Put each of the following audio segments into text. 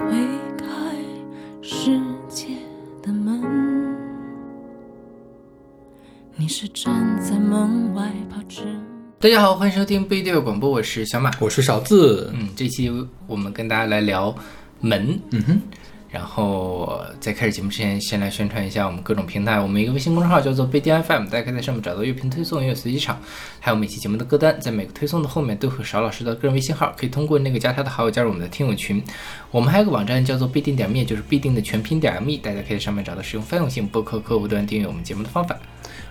推开世界的门，你是站在门外怕迟。大家好，欢迎收听不一定广播，我是小马。我是勺子，嗯，这期我们跟大家来聊门，嗯哼，然后在开始节目之前，先来宣传一下我们各种平台。我们一个微信公众号叫做贝蒂 FM，大家可以在上面找到乐评推送、音乐随机场，还有每期节目的歌单。在每个推送的后面都会有邵老师的个人微信号，可以通过那个加他的好友加入我们的听友群。我们还有个网站叫做必定点 me，就是必定的全拼点 me，大家可以在上面找到使用泛用性播客客户端订阅我们节目的方法。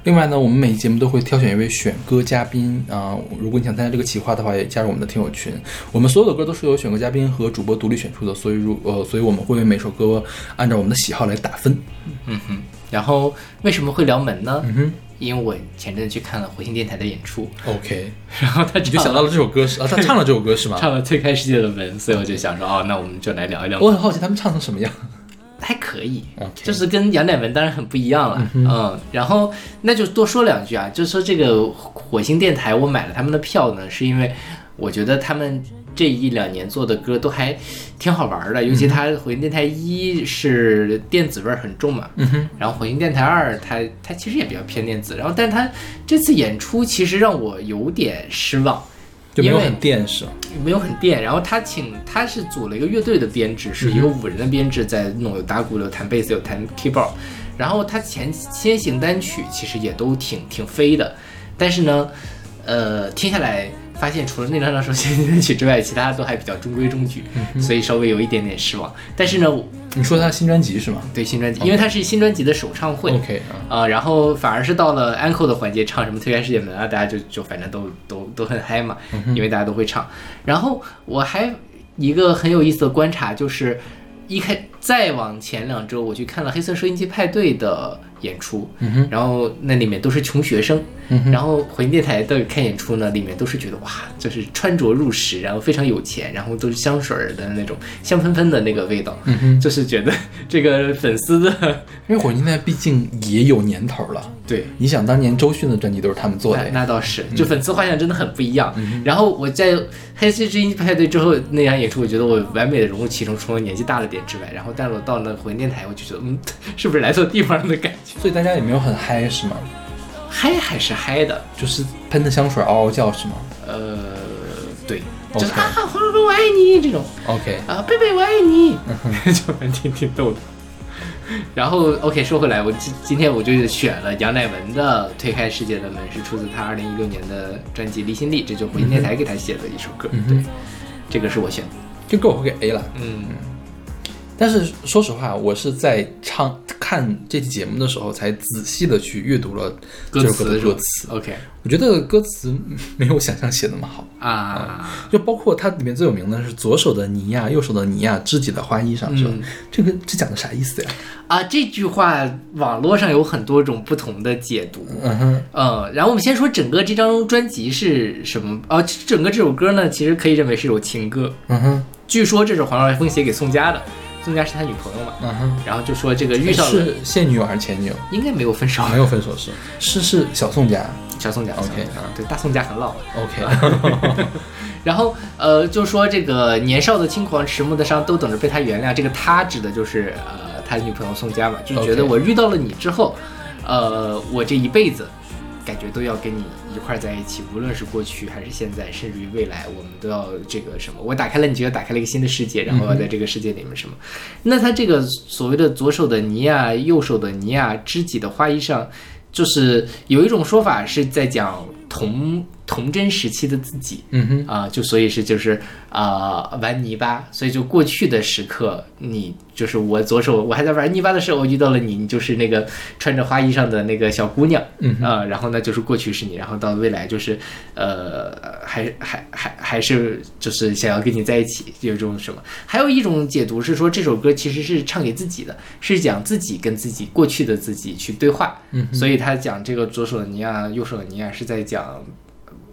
另外呢，我们每期节目都会挑选一位选歌嘉宾啊、如果你想参加这个企划的话，也加入我们的听友群。我们所有的歌都是由选歌嘉宾和主播独立选出的，所以如呃，所以我们会为每首歌按照我们的喜好来打分。嗯哼，然后为什么会聊门呢？嗯哼因为我前阵子去看了火星电台的演出，，OK，然后他你就想到了这首歌是啊，他唱了这首歌是吗？唱了《推开世界的门》，所以我就想说，哦，那我们就来聊一聊。我很好奇他们唱成什么样。还可以就是跟杨乃文当然很不一样了，嗯然后那就多说两句啊，就是说这个火星电台，我买了他们的票呢，是因为我觉得他们这一两年做的歌都还挺好玩的，尤其他火星电台一是电子味儿很重嘛，嗯哼，然后火星电台二它它其实也比较偏电子，然后但它这次演出其实让我有点失望，就没有很电是吗？没有很电，然后他请他是组了一个乐队的编制，是一个五人的编制在弄，有打鼓的，有弹贝斯，有弹 keyboard。然后他前先行单曲其实也都挺挺飞的，但是呢，呃，听下来发现除了那两首先行单曲之外，其他都还比较中规中矩，所以稍微有一点点失望。但是呢，你说他新专辑是吗对新专辑，因为他是新专辑的首唱会，？OK 啊，啊、然后反而是到了 uncle 的环节，唱什么推开世界门啊，大家就就反正都都都很嗨嘛，因为大家都会唱。然后我还一个很有意思的观察，就是一开再往前两周，我去看了黑色收音机派对的演出，然后那里面都是穷学生，然后回音电台的看演出呢，里面都是觉得哇，就是穿着入时，然后非常有钱，然后都是香水儿的那种香喷喷的那个味道，就是觉得这个粉丝的因为火星现在毕竟也有年头了。对。你想当年周迅的专辑都是他们做的那，那倒是，就粉丝画像真的很不一样。然后我在黑色之音派对之后那场演出，我觉得我完美的融入其中，除了年纪大了点之外，然后但是我到那回电台，我就觉得，嗯，是不是来错地方了的感觉？所以大家也没有很嗨是吗？嗨还是嗨的，就是喷的香水嗷嗷叫是吗呃，对，就是 OK 啊，黄蓉蓉我爱你这种？OK，啊，贝贝我爱你，就蛮挺挺逗的。然后 OK，说回来，我今今天我就选了杨乃文的《推开世界的门》，是出自他二零一六年的专辑《离心力》，这就回音电台给他写的一首歌。对，这个是我选的。这歌我会给 A 了。嗯，但是说实话，我是在唱看这期节目的时候，才仔细的去阅读了这首歌的歌词。OK 我觉得歌词没有想象写那么好，啊，就包括它里面最有名的是左手的尼亚，右手的尼亚，知己的花衣裳，是吧？嗯这个这讲的啥意思呀？啊，这句话网络上有很多种不同的解读。嗯哼，嗯，然后我们先说整个这张专辑是什么？哦、整个这首歌呢，其实可以认为是一首情歌。嗯哼，据说这是黄少峰写给宋佳的，宋佳是他女朋友嘛。嗯哼。然后就说这个遇到了，是现女友还是前女友？应该没有分手。没有分手是是是小宋家。小宋家 OK 啊，对，大宋家很老。OK，然后呃，就说这个年少的轻狂、迟暮的伤都等着被他原谅。这个他指的就是呃他女朋友宋佳嘛，就觉得我遇到了你之后，呃，我这一辈子感觉都要跟你一块儿在一起，无论是过去还是现在，甚至于未来，我们都要这个什么。我打开了，你觉得打开了一个新的世界，然后要在这个世界里面什么？那他这个所谓的左手的尼亚，右手的尼亚，知己的花衣裳，就是有一种说法是在讲同童真时期的自己。嗯哼，啊、就所以是就是啊、玩泥巴，所以就过去的时刻，你就是我左手我还在玩泥巴的时候，我遇到了你，你就是那个穿着花衣裳的那个小姑娘，嗯啊、然后呢就是过去是你，然后到未来就是呃还还还还是就是想要跟你在一起，有一种什么？还有一种解读是说这首歌其实是唱给自己的，是讲自己跟自己过去的自己去对话，嗯所以他讲这个左手的尼亚，右手的尼亚是在讲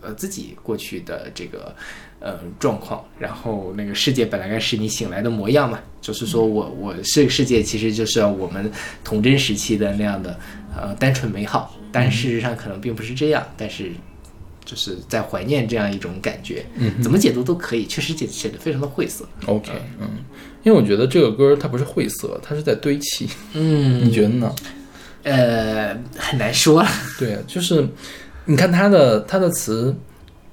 呃自己过去的这个呃状况，然后那个世界本来该是你醒来的模样嘛，就是说我我这个世界其实就是要我们童真时期的那样的呃单纯美好，但事实上可能并不是这样，但是。就是在怀念这样一种感觉，嗯怎么解读都可以，确实解写的非常的晦涩。OK，嗯，因为我觉得这个歌它不是晦涩，它是在堆砌。嗯，你觉得呢？呃，很难说了。对啊，就是你看他的他的词，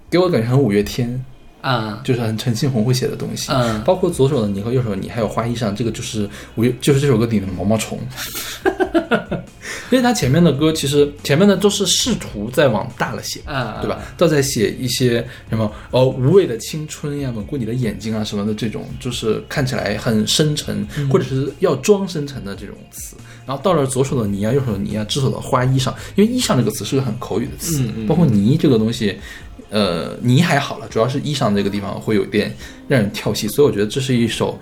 给我感觉很五月天，啊，就是很陈信宏会写的东西。嗯包括左手的你和右手的你，还有花衣裳，这个就是五月，就是这首歌里的毛毛虫。因为他前面的歌其实前面的都是试图在往大了写，啊，对吧？都在写一些什么呃无畏的青春呀，吻过你的眼睛啊什么的这种，就是看起来很深沉，或者是要装深沉的这种词。然后到了左手的泥啊，右手的泥啊，只手的花衣裳，因为衣裳这个词是个很口语的词，嗯嗯包括泥这个东西。呃，泥还好了，主要是衣裳这个地方会有点让人跳戏，所以我觉得这是一首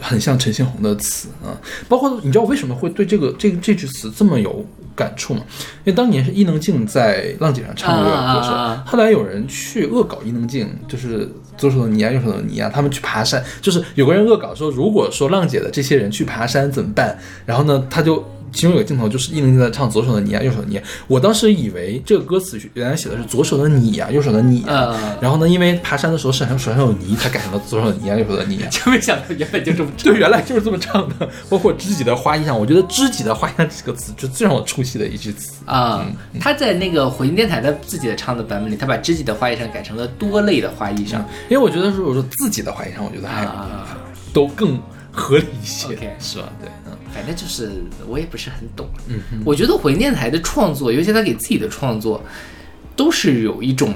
很像陈星红的词啊。包括你知道我为什么会对这个这个这句词这么有感触吗？因为当年是伊能静在浪姐上唱这首歌时候，啊啊啊啊后来有人去恶搞伊能静，就是左手的泥啊，右手的泥啊，他们去爬山，就是有个人恶搞说，如果说浪姐的这些人去爬山怎么办？然后呢，他就。其中有个镜头就是伊能静在唱左手的你啊，右手的你啊。我当时以为这个歌词原来写的是左手的你啊，右手的你啊。嗯然后呢，因为爬山的时候手上手上有泥，才改成了左手的你啊，右手的你啊。就没想到原本就这么对，原来就是这么唱的。包括知己的花衣裳，我觉得知己的花衣裳这个词就最让我出戏的一句词。啊。他在那个火星电台的自己的唱的版本里，他把知己的花衣裳改成了多类的花衣裳。因为我觉得如果说自己的花衣裳，我觉得还啊都更合理一些是吧？对，嗯反正就是我也不是很懂。嗯我觉得火星电台的创作，尤其他给自己的创作，都是有一种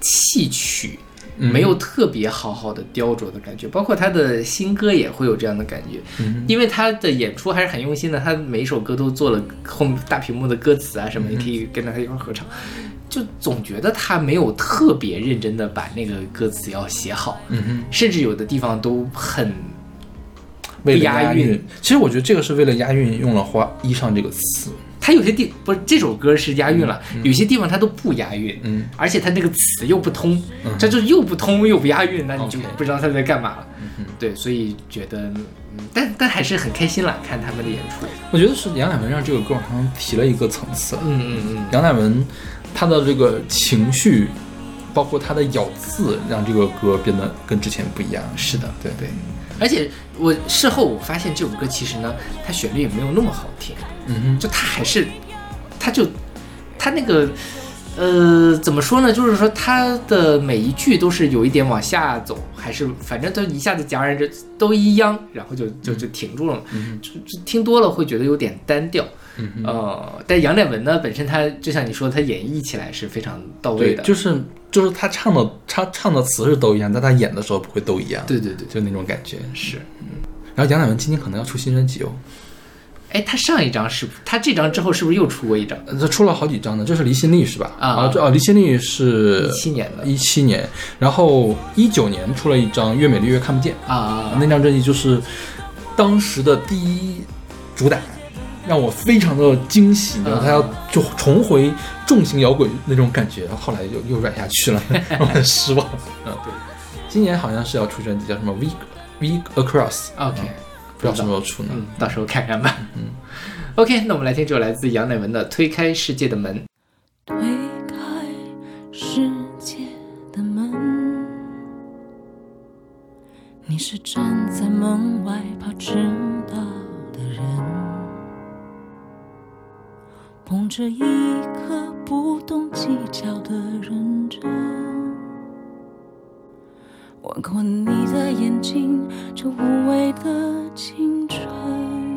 戏曲，嗯没有特别好好的雕琢的感觉。包括他的新歌也会有这样的感觉，嗯因为他的演出还是很用心的，他每一首歌都做了后面大屏幕的歌词啊什么，你可以跟着他一块儿合唱。就总觉得他没有特别认真的把那个歌词要写好，嗯，甚至有的地方都很为了押韵韵，其实我觉得这个是为了押韵用了“花衣裳”这个词。它有些地不是这首歌是押韵了，有些地方它都不押韵，嗯，而且它那个词又不通，这就又不通又不押韵，那你就不知道他在干嘛了。嗯对，所以觉得，嗯，但但还是很开心啦，看他们的演出。我觉得是杨乃文让这个歌好像提了一个层次了。嗯嗯嗯，杨乃文他的这个情绪，包括他的咬字，让这个歌变得跟之前不一样。是的，对对。而且我事后我发现这首歌其实呢，它旋律也没有那么好听，嗯哼，就它还是，它就它那个。呃，怎么说呢？就是说，它的每一句都是有一点往下走，还是反正都一下子戛然这都一央，然后就就就停住了嘛。嗯就就听多了会觉得有点单调。嗯哼，呃，但杨乃文呢，本身他就像你说，他演绎起来是非常到位，的。就是就是他唱的他唱的词是都一样，但他演的时候不会都一样。，对对对，就那种感觉。是。嗯然后杨乃文今年可能要出新专辑哦，哎，他上一张是他这张之后是不是又出过一张？呃他出了好几张呢，这是离心力是吧？啊这哦，离心力是一七年的一七年，然后一九年出了一张《越美丽越看不见》啊那张专辑就是当时的第一主打，让我非常的惊喜，然后他要就重回重型摇滚那种感觉，然后后来又又软下去了，让 我很失望。嗯，对，今年好像是要出专辑，叫什么 Week Week Across，OK，嗯不知道什么时候出呢。嗯，到时候看看吧。嗯，OK，那我们来听这首来自杨乃文的《推开世界的门》。推开世界的门，你是站在门外怕迟到的人，捧着一颗不懂计较的认真，吻过你的眼睛，这无畏的青春。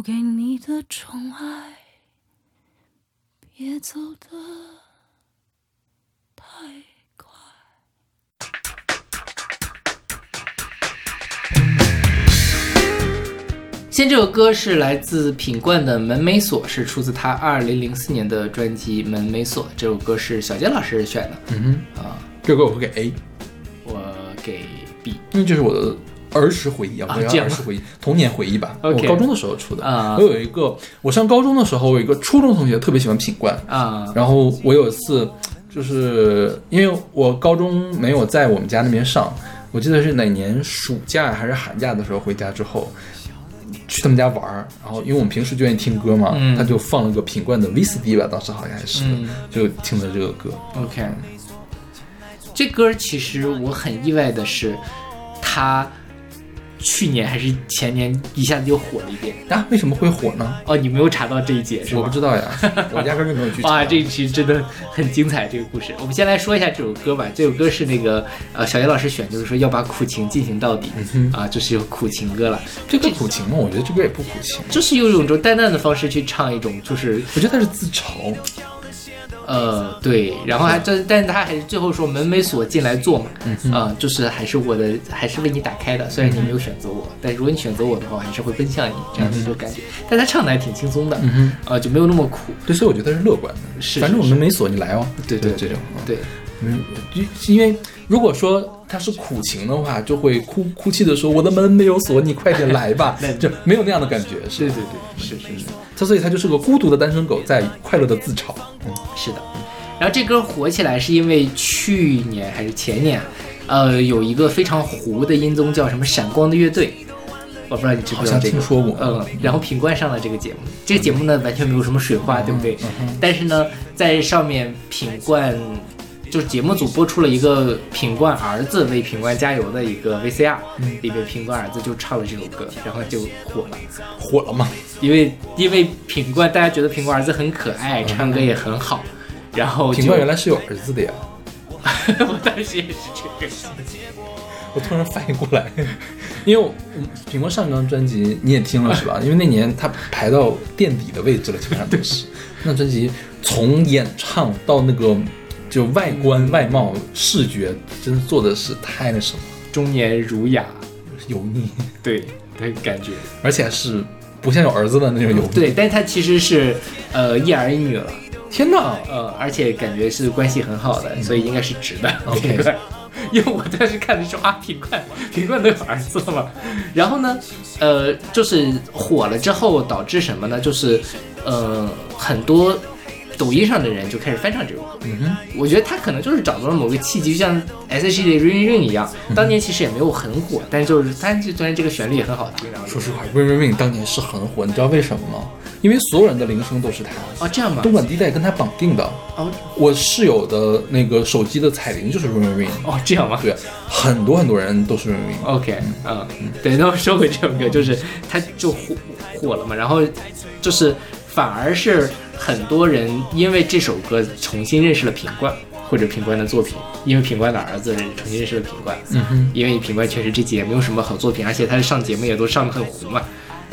留给你的宠爱，别走的太快。先这首歌是来自品冠的《门没锁》，是出自他二零零四年的专辑《门没锁》。这首歌是小杰老师选的，嗯哼，啊，这歌我会给 A，我给 B。因为这是我的儿时回忆啊，我要儿时回忆，童年回忆吧。我高中的时候出的。啊。我有一个，我上高中的时候，我有一个初中同学特别喜欢品冠，啊，然后我有一次，就是因为我高中没有在我们家那边上，我记得是哪年暑假还是寒假的时候回家之后，去他们家玩儿，然后因为我们平时就愿意听歌嘛，嗯。他就放了个品冠的 VCD 吧，当时好像还是，嗯。就听的这个歌，OK，这歌其实我很意外的是，他去年还是前年一下子就火了一遍。啊，为什么会火呢？哦，你没有查到这一节是吧？我不知道呀，我压根儿就没有去查。哇，这一期真的很精彩，这个故事。我们先来说一下这首歌吧。这首歌是那个呃小叶老师选，就是说要把苦情进行到底、啊，就是有苦情歌了。这个苦情吗？我觉得这歌也不苦情，就是用一种淡淡的方式去唱一种，就是我觉得他是自嘲。呃对，然后还真，但是他还是最后说门没锁进来坐嘛，啊、就是还是我的，还是为你打开的。虽然你没有选择我，但如果你选择我的话，我还是会奔向你这样的一种感觉。但他唱的还挺轻松的，嗯啊、就没有那么苦。对，所以我觉得是乐观的。是反正我是们没锁，你来哦。对对这种。对，嗯，就因为如果说他是苦情的话，就会哭哭泣的说：“我的门没有锁，你快点来吧。”就没有那样的感觉，是吧对对对，是是是。他所以他就是个孤独的单身狗，在快乐的自嘲。嗯，是的，然后这歌火起来是因为去年还是前年，呃，有一个非常糊的音综叫什么“闪光的乐队”，我不知道你知不知道这个。听说过。嗯，然后品冠上了这个节目，这个节目呢完全没有什么水花，对不对？但是呢，在上面品冠就是节目组播出了一个品冠儿子为品冠加油的一个 VCR，、里面品冠儿子就唱了这首歌，然后就火了。火了嘛？因为因为品冠，大家觉得品冠儿子很可爱，唱歌也很好，然后就品冠原来是有儿子的呀。我当时也是这个。我突然反应过来，因为我嗯品冠上一张专辑你也听了是吧？因为那年他排到垫底的位置了，基本上都是。那专辑从演唱到那个就外观、外貌、视觉，真的做的是太那什么。中年儒雅，油腻，对的感觉。而且是不像有儿子的那种油腻。对，但他其实是呃一儿一女了，天哪！呃，而且感觉是关系很好的，所以应该是直的。OK 因为我当时看的时候啊，品冠品冠都有儿子了嘛。然后呢，呃，就是火了之后导致什么呢？就是呃很多。抖音上的人就开始翻唱这首歌，嗯哼，我觉得他可能就是找到了某个契机，就像 S.H.E 的 Ring Ring 一样，当年其实也没有很火，但就是但就突然这个旋律也很好听，说实话，Ring Ring Ring 当年是很火，你知道为什么吗？因为所有人的铃声都是他，哦这样吗？东莞地带跟他绑定的。哦我室友的那个手机的彩铃就是 Ring Ring Ring，哦这样吗？对，很多很多人都是 Ring Ring。OK，嗯，对，那我说回这首歌，就是它就火火了嘛，然后就是反而是很多人因为这首歌重新认识了品冠或者品冠的作品，因为品冠的儿子重新认识了品冠，嗯哼，因为品冠确实这几年没有什么好作品，而且他上节目也都上得很糊嘛。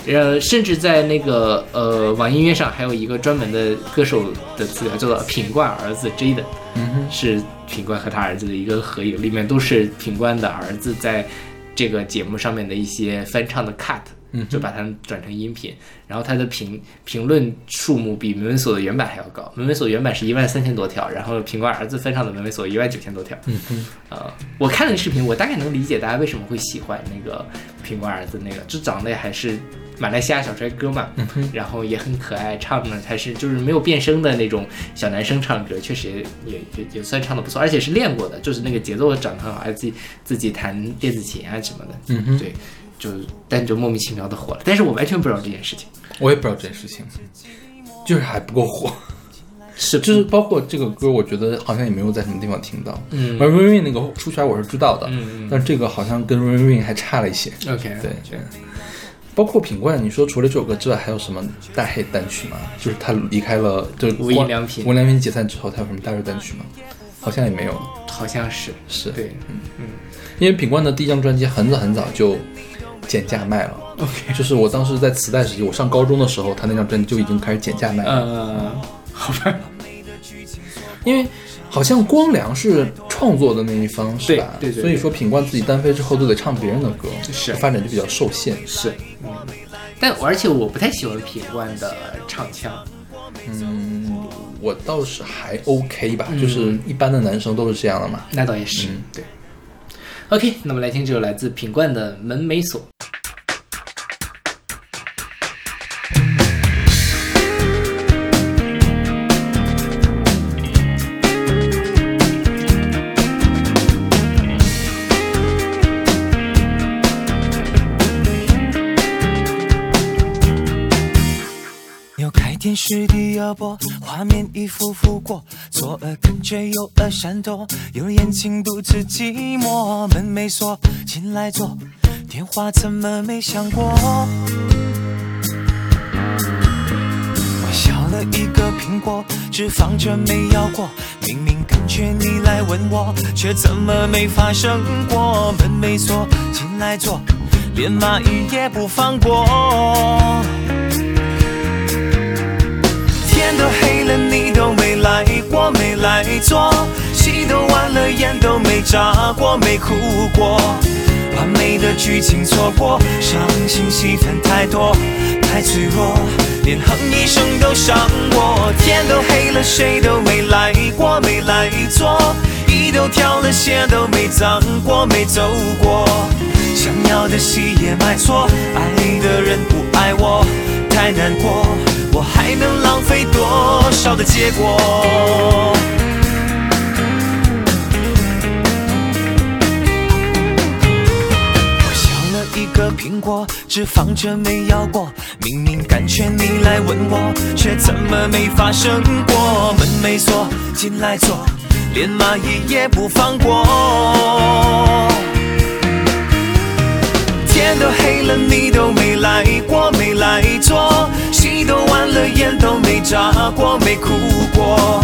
呃，甚至在那个呃网易音乐上还有一个专门的歌手的资料，叫做品冠儿子 Jaden，嗯哼，是品冠和他儿子的一个合影，里面都是品冠的儿子在这个节目上面的一些翻唱的 cut，嗯就把它转成音频，然后它的评评论数目比门文所的原版还要高，门文所原版是一万三千多条，然后苹果儿子翻唱的门文所一万九千多条。嗯哼，呃，我看了视频，我大概能理解大家为什么会喜欢那个苹果儿子那个，就长得还是马来西亚小帅哥嘛，嗯然后也很可爱，唱的还是就是没有变声的那种小男生唱歌，确实也也也也算唱的不错，而且是练过的，就是那个节奏长得很好，还自己自己弹电子琴啊什么的，嗯哼，对，就但就莫名其妙的火了，但是我完全不知道这件事情，我也不知道这件事情，就是还不够火。是就是包括这个歌，我觉得好像也没有在什么地方听到。嗯而 Rain Rain 那个出圈我是知道的，嗯但这个好像跟 Rain Rain 还差了一些。OK 对对，包括品冠，你说除了这首歌之外，还有什么大 hit 单曲吗？就是他离开了，就是无印良品无印良品解散之后，他有什么大热单曲吗？好像也没有。好像是是对，嗯嗯因为品冠的第一张专辑很早很早就减价卖了。OK 就是我当时在磁带时期，我上高中的时候，他那张专辑就已经开始减价卖了。呃，好吧，因为好像光良是创作的那一方，是吧？对对对所以说品冠自己单飞之后都得唱别人的歌，是发展就比较受限。是，嗯，但而且我不太喜欢品冠的唱腔。嗯，我倒是还 OK 吧，就是一般的男生都是这样的嘛。那倒也是，嗯对。OK，那么来听这首来自品冠的《门没锁》。有开电视的要播，画面一幅幅过，左耳跟着右耳闪躲，有眼睛独自寂寞，门没锁，进来坐，电话怎么没响过？我削了一个苹果，只放着没咬过，明明感觉你来吻我，却怎么没发生过？门没锁，进来坐，连蚂蚁也不放过。天都黑了，你都没来过，没来坐，戏都完了，眼都没眨过，没哭过。完美的剧情错过，伤心戏份太多，太脆弱，连哼一声都伤我。天都黑了，谁都没来过，没来坐，衣都挑了，鞋都没脏过，没走过。想要的戏也买错，爱的人不爱我，太难过。我还能浪费多少的结果？我削了一个苹果，只放着没咬过。明明感觉你来吻我，却怎么没发生过？门没锁，进来坐，连蚂蚁也不放过。天都黑了，你都没来过，没来坐，戏都完了，眼都没眨过，没哭过。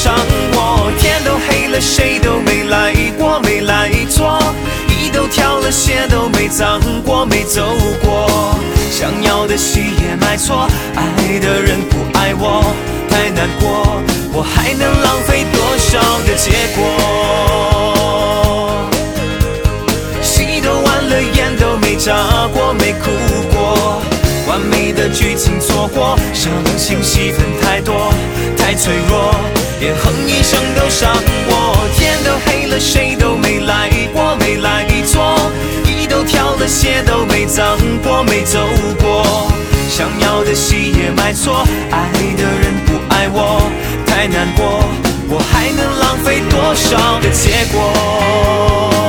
声都伤我。天都黑了，谁都没来过，没来坐，衣都挑了，鞋都没脏过，没走过。想要的戏也买错，爱的人不爱我，太难过，我还能浪费多少的结果？戏都完了，眼都没眨过，没哭过，完美的剧情错过，伤心戏份太多，太脆弱，连哼一声都伤我。天都黑了，谁都没来过，没来坐，衣都挑了，鞋都没脏过，没走过。想要的戏也买错，爱的人不爱我，太难过，我还能浪费多少的结果？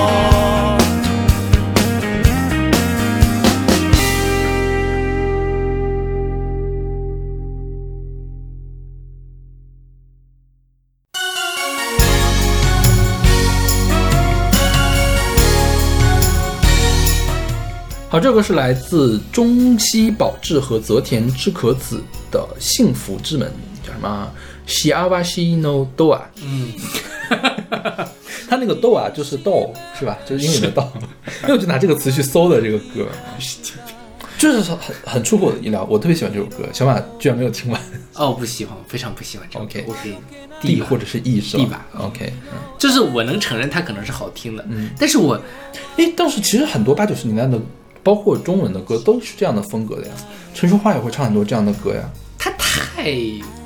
好，这个是来自中西保志和泽田知可子的《幸福之门》，叫什么？？Shi awa shi no do 啊，嗯，他那个 do 啊就是 do 是吧？就是英语的因为我就拿这个词去搜的这个歌，就是很很出乎我的意料，我特别喜欢这首歌，小马居然没有听完哦，不喜欢，非常不喜欢这个 OK 我给 D 或者是 E 是吧 D 吧？OK，嗯，就是我能承认它可能是好听的，嗯但是我哎，当时其实很多八九十年代的，包括中文的歌都是这样的风格的呀，陈淑桦也会唱很多这样的歌呀。它太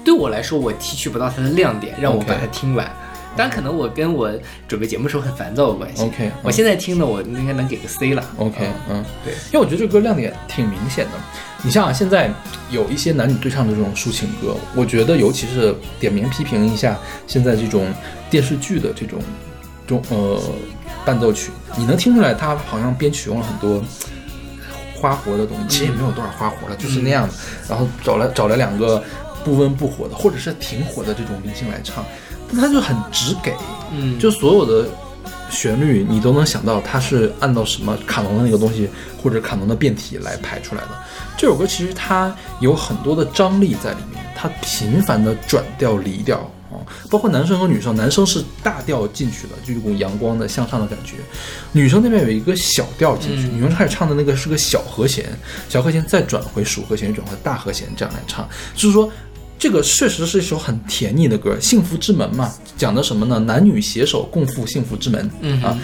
对我来说，我提取不到它的亮点，让我把它听完。当然，可能我跟我准备节目时候很烦躁有关系。OK，我现在听的我应该能给个 C 了。OK，嗯，对因为我觉得这歌亮点挺明显的。你像啊，现在有一些男女对唱的这种抒情歌，我觉得尤其是点名批评一下现在这种电视剧的这种中呃伴奏曲，你能听出来他好像编曲用了很多花活的东西，其实也没有多少花活了，就是那样的。然后找了找了两个不温不火的，或者是挺火的这种明星来唱，但他就很直给，嗯，就所有的旋律你都能想到它是按照什么卡农的那个东西或者卡农的变体来排出来的。这首歌其实它有很多的张力在里面，它频繁的转调离调啊，包括男生和女生，男生是大调进去的，就一股阳光的向上的感觉，女生那边有一个小调进去，嗯女生开始唱的那个是个小和弦，小和弦再转回属和弦，转回大和弦，这样来唱，就是说。这个确实是一首很甜腻的歌，《幸福之门》嘛，讲的什么呢？男女携手共赴幸福之门、嗯啊，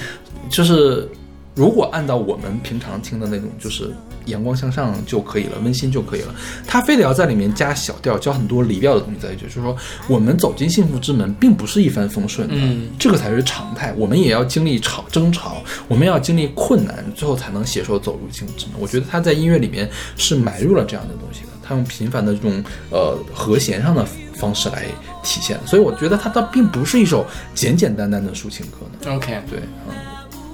就是如果按照我们平常听的那种，就是阳光向上就可以了，温馨就可以了。他非得要在里面加小调，加很多离调的东西在一起，就是说我们走进幸福之门，并不是一帆风顺的，嗯这个才是常态。我们也要经历吵争吵，我们要经历困难，最后才能携手走入幸福之门。我觉得他在音乐里面是埋入了这样的东西的，他用频繁的这种呃和弦上的方式来体现，所以我觉得它倒并不是一首简简单单的抒情歌呢。OK，对，嗯，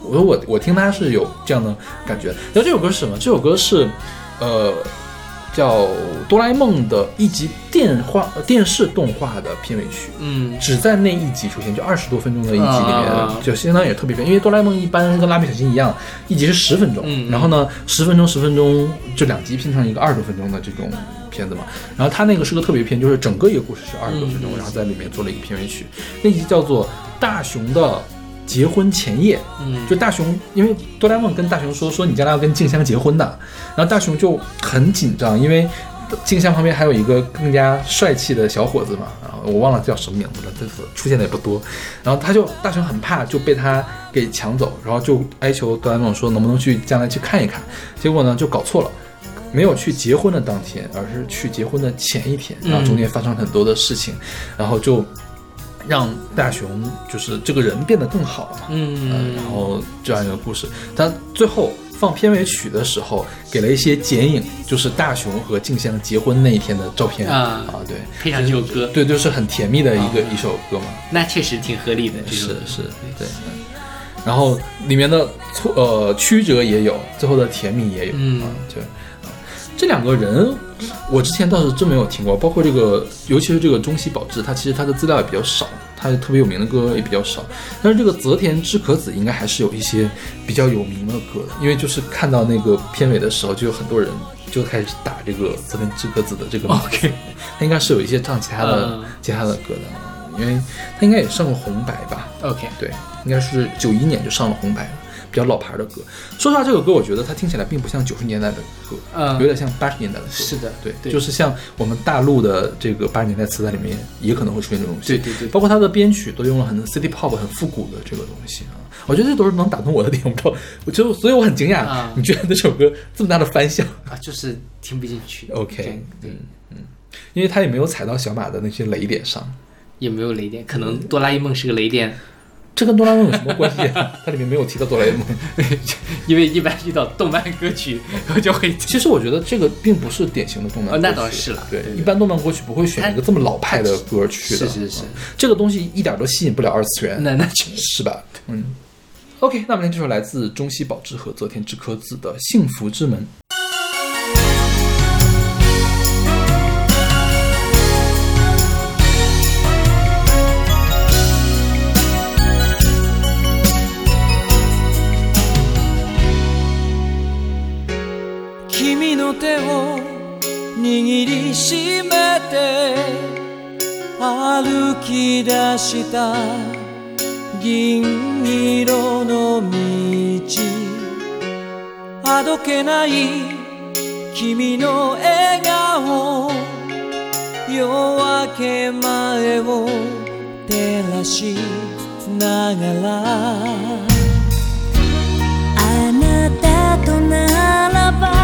我说我我听他是有这样的感觉。然后这首歌是什么？这首歌是，呃，叫《哆啦 A 梦》的一集电话呃电视动画的片尾曲。嗯只在那一集出现，就二十多分钟的一集里面，啊就相当于也特别片。因为哆啦 A 梦一般跟蜡笔小新一样，一集是十分钟，嗯然后呢，十分钟十分钟就两集拼成一个二十多分钟的这种片子嘛。然后他那个是个特别片，就是整个一个故事是二十多分钟，嗯然后在里面做了一个片尾曲，那集叫做《大雄的结婚前夜》。嗯，就大雄，因为哆啦 A 梦跟大雄说说你将来要跟静香结婚的，然后大雄就很紧张，因为静香旁边还有一个更加帅气的小伙子嘛，然后我忘了叫什么名字了，这次出现的也不多，然后他就大雄很怕就被他给抢走，然后就哀求哆啦 A 梦说能不能去将来去看一看，结果呢就搞错了。没有去结婚的当天，而是去结婚的前一天，然后中间发生很多的事情，然后就让大雄就是这个人变得更好嘛，嗯。然后这样一个故事，但最后放片尾曲的时候给了一些剪影，就是大雄和静香结婚那一天的照片。啊啊，对，配上这首歌，对，就是很甜蜜的一个、啊。一首歌嘛，那确实挺合理的。是是，对。嗯然后里面的错呃曲折也有，最后的甜蜜也有，嗯。啊，就这两个人，我之前倒是真没有听过，包括这个，尤其是这个中西保志，他其实他的资料也比较少，他特别有名的歌也比较少。但是这个泽田知可子应该还是有一些比较有名的歌的，因为就是看到那个片尾的时候，就有很多人就开始打这个泽田知可子的这个 OK 他应该是有一些唱其他的、嗯。其他的歌的，因为他应该也上过红白吧，OK，对，应该是九一年就上了红白了，比较老牌的歌。说实话，这个歌我觉得它听起来并不像九十年代的歌，嗯有点像八十年代的歌。是的对，对就是像我们大陆的这个八十年代磁带里面也可能会出现这种东西。对对对包括它的编曲都用了很 city pop 很复古的这个东西啊，我觉得这都是能打动我的点。我不知道，我就所以我很惊讶，啊你觉得这首歌这么大的反响啊，就是听不进去。？OK，对，因为它也没有踩到小马的那些雷点上。也没有雷点，可能哆啦 A 梦是个雷电，这跟哆啦 A 梦有什么关系、啊？它里面没有提到哆啦 A 梦。因为一般遇到动漫歌曲我就会其实我觉得这个并不是典型的动漫歌曲，哦那倒是了对对，对一般动漫歌曲不会选一个这么老派的歌去的。是是是嗯这个东西一点都吸引不了二次元，那那确实是吧？嗯。OK，那么这就是来自中西宝之和泽田智可子的《幸福之门》。握りしめて歩き出した銀色の道。あどけない君の笑顔。夜明け前を照らしながら。あなたとならば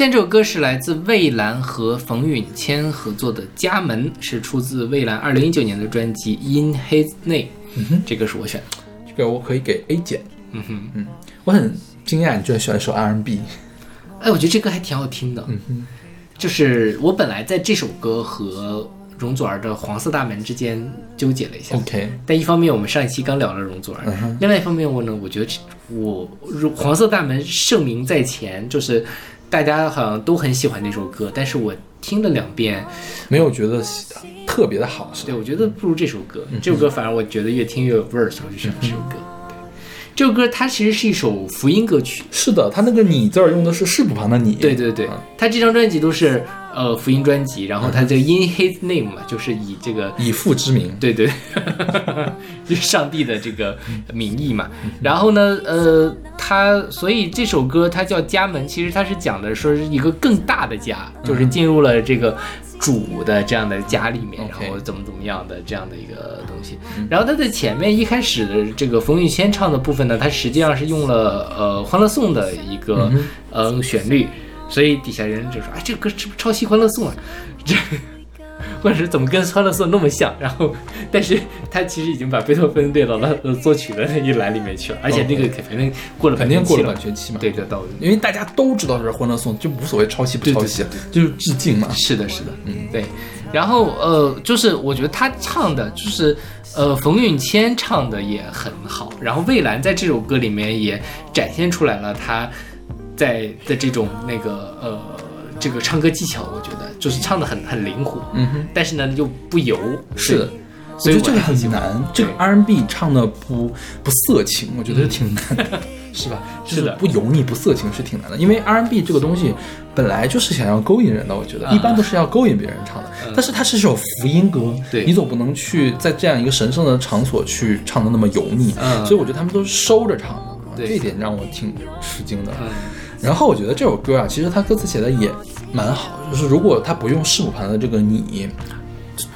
现在这首歌是来自蔚蓝和冯允谦合作的《家门》，是出自蔚蓝二零一九年的专辑《In His Name》。嗯哼，这个是我选的。这个我可以给 A 减。嗯哼，嗯，我很惊讶你居然喜欢首 R&B。哎，我觉得这歌还挺好听的。嗯哼，就是我本来在这首歌和容祖儿的《黄色大门》之间纠结了一下。OK 但一方面我们上一期刚聊了容祖儿，嗯另外一方面我呢，我觉得这我《黄色大门》盛名在前，就是大家好像都很喜欢那首歌，但是我听了两遍，没有觉得特别的好，是吧？对我觉得不如这首歌。嗯这首歌反而我觉得越听越有味儿，所以我就选了这首歌。对，这首歌它其实是一首福音歌曲。是的，它那个“你”字儿用的是士部旁的“你”。对对对嗯，他这张专辑都是呃福音专辑，然后它这个 In His Name 嘛，就是以这个以父之名。对对，就是上帝的这个名义嘛。然后呢，呃，他所以这首歌它叫家门，其实它是讲的说是一个更大的家，就是进入了这个主的这样的家里面，然后怎么怎么样的这样的一个东西。然后它的前面一开始的这个冯玉谦唱的部分呢，它实际上是用了呃《欢乐颂》的一个呃旋律。所以底下人就说：“哎，这个歌是不是抄袭《欢乐颂》啊？这 或者是怎么跟《欢乐颂》那么像？”然后，但是他其实已经把贝多芬列到了呃作曲的那一栏里面去了，而且那个肯定过了肯定过了了版权期嘛。对的。因为大家都知道这是《欢乐颂》，就无所谓抄袭不抄袭，就是致敬嘛。是的，是的，嗯，对。然后呃，就是我觉得他唱的，就是呃，冯允谦唱的也很好，然后蔚蓝在这首歌里面也展现出来了他在的这种那个呃这个唱歌技巧，我觉得就是唱的很很灵活，嗯哼，但是呢又不油，是所以觉得这个很难，这个 R&B 唱的不不色情，我觉得是挺难的，是吧？是的。不油腻不色情是挺难的，因为 R&B 这个东西本来就是想要勾引人的，我觉得。啊一般都是要勾引别人唱的，但是它是首福音歌，对。你总不能去在这样一个神圣的场所去唱的那么油腻，嗯。所以我觉得他们都是收着唱的，这一点让我挺吃惊的。嗯然后我觉得这首歌啊，其实它歌词写的也蛮好，就是如果他不用视谱盘的这个你，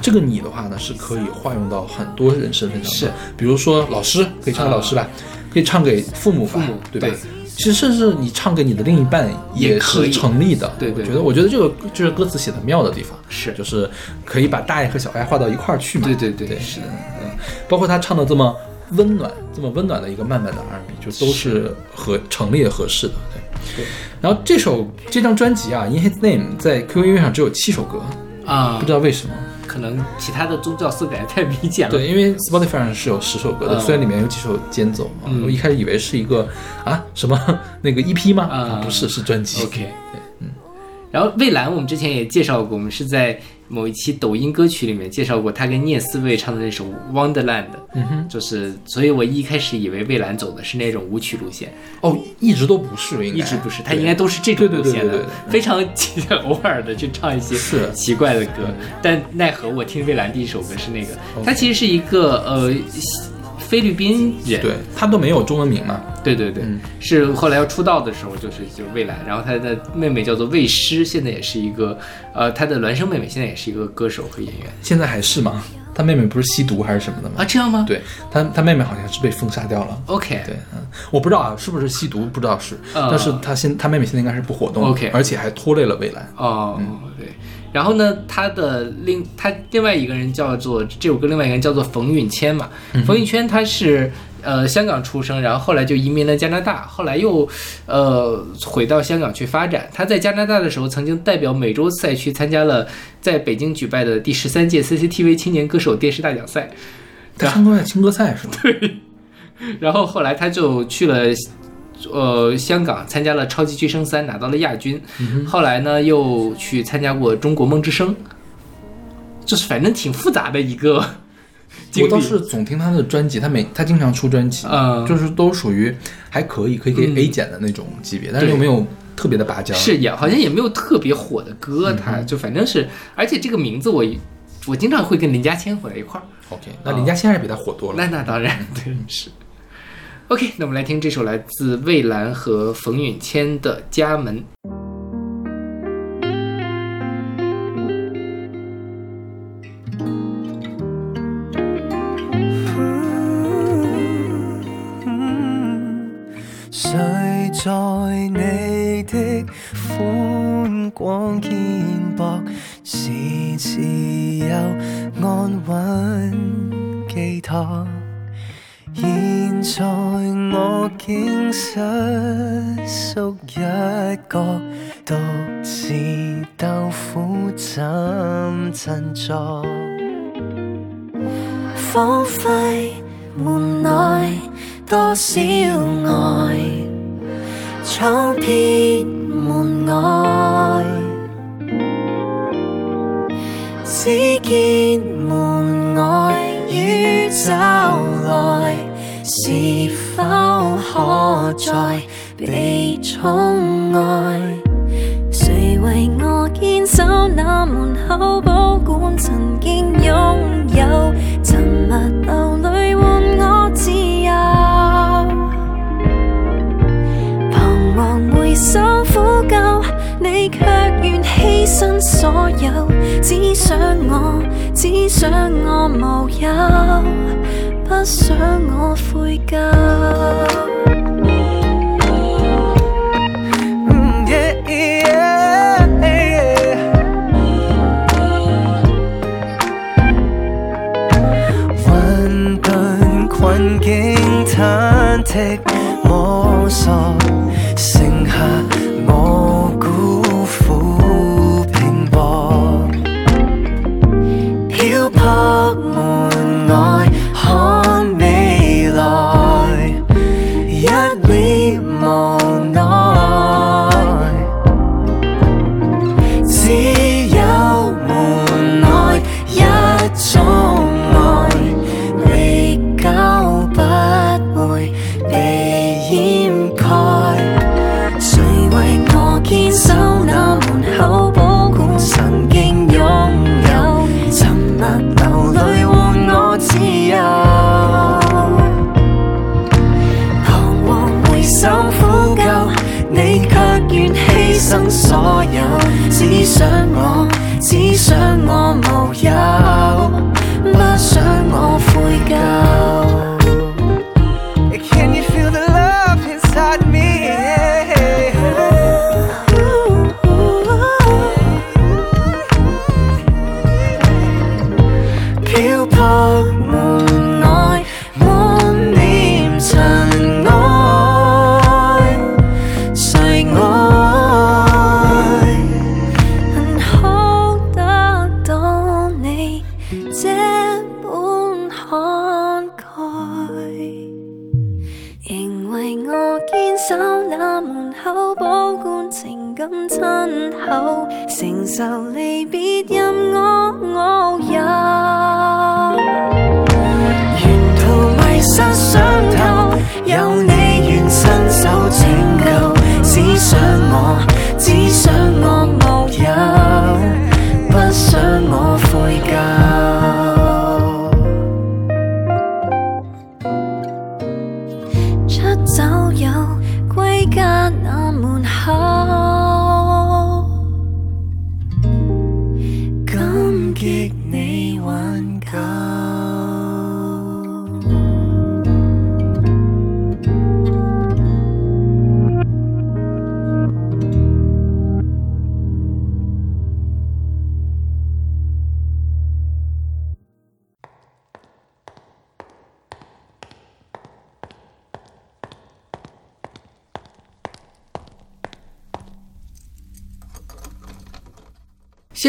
这个你的话呢，是可以化用到很多人身份上的。是，比如说老师可以唱给老师吧，可以唱给父母吧，父母对吧？对其实甚至你唱给你的另一半也是成立的。对对我觉得我觉得这个就是歌词写的妙的地方，是就是可以把大爱和小爱画到一块儿去嘛。对对对对，是的，嗯，包括他唱的这么温暖、这么温暖的一个慢慢的 R&B，就都是合成立合适的。对，然后这首这张专辑啊，《In His Name》在 QQ 音乐上只有七首歌，啊不知道为什么。可能其他的宗教色彩太明显了。对，因为 Spotify 上是有十首歌的，嗯虽然里面有几首间奏啊，嗯我一开始以为是一个啊什么 那个 EP 吗？啊不是，是专辑。OK，对，嗯。然后蔚蓝，我们之前也介绍过，我们是在某一期抖音歌曲里面介绍过他跟聂思维唱的那首《Wonderland》，嗯哼，就是，所以我一开始以为蔚蓝走的是那种舞曲路线，哦，一直都不是，应该。一直不是，他应该都是这种路线的。非常偶尔的去唱一些是奇怪的歌，但奈何我听蔚蓝第一首歌是那个。他其实是一个呃菲律宾人，对他都没有中文名嘛。对对对，嗯是后来要出道的时候就是就是蔚来，然后他的妹妹叫做魏诗，现在也是一个呃他的孪生妹妹现在也是一个歌手和演员现在还是吗？他妹妹不是吸毒还是什么的吗？啊，这样吗？对他，他妹妹好像是被封杀掉了。，OK，对，嗯，我不知道啊，是不是吸毒，不知道是，呃但是他现他妹妹现在应该是不活动了 OK 而且还拖累了未来。哦，对。然后呢，他的另他另外一个人叫做这首歌，另外一个人叫做冯允谦嘛。冯允谦他是呃香港出生，然后后来就移民了加拿大，后来又呃回到香港去发展。他在加拿大的时候，曾经代表美洲赛区参加了在北京举办的第十三届 CCTV 青年歌手电视大奖赛。他参加青歌赛是吗？然后后来他就去了。呃，香港参加了超级巨声三，拿到了亚军。后来呢，又去参加过中国梦之声，就是反正挺复杂的一个。我倒是总听他的专辑，他每他经常出专辑，嗯就是都属于还可以，可以给嗯 A 减的那种级别，但是又没有特别的拔尖儿。是也好像也没有特别火的歌，嗯他就反正是，而且这个名字我我经常会跟林家谦混在一块儿。OK，那林家谦还是比他火多了。那那当然，对是。OK，那我们来听这首来自蔚蓝和冯允谦的《家门》。睡在你的寬光肩膊，是自由安稳寄託。現在我竟失縮一角，獨自鬥苦怎振作？荒廢門內多少愛，草撇門外，只見門外宇宙來，是否可再被寵愛？誰為我堅守那門口，保管曾經擁有？沉默流淚換我自由，彷徨回首苦救，你卻願犧牲所有，只想我，只想我無憂，不想我悔疚混沌困境忐忑摸索。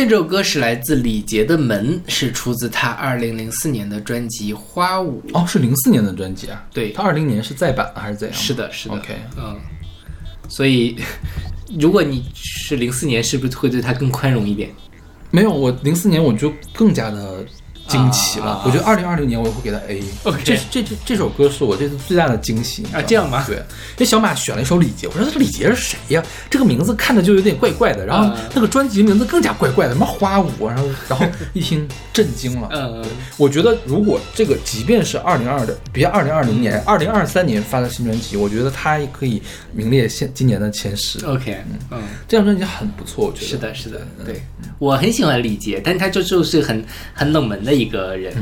这首歌是来自李杰的《门》，是出自他二零零四年的专辑《花舞》。哦，是零四年的专辑啊？对他二零年是再版还是怎样？是的，是的。OK 嗯，所以如果你是零四年，是不是会对他更宽容一点？没有，我零四年我就更加的惊奇了。我觉得二零二零年我也会给他 A。OK 这这这这首歌是我这次最大的惊喜啊这样吧对，这小马选了一首李杰，我说这李杰是谁呀？这个名字看着就有点怪怪的，然后啊那个专辑名字更加怪怪的，什么花舞，然后然后一听震惊了。嗯，我觉得如果这个即便是二零二的，别二零二零年、二零二三年发的新专辑，我觉得他也可以名列现今年的前十。OK，嗯，这张专辑很不错，我觉得。是的，是的，对。我很喜欢李杰，但他就就是很很冷门的一个人，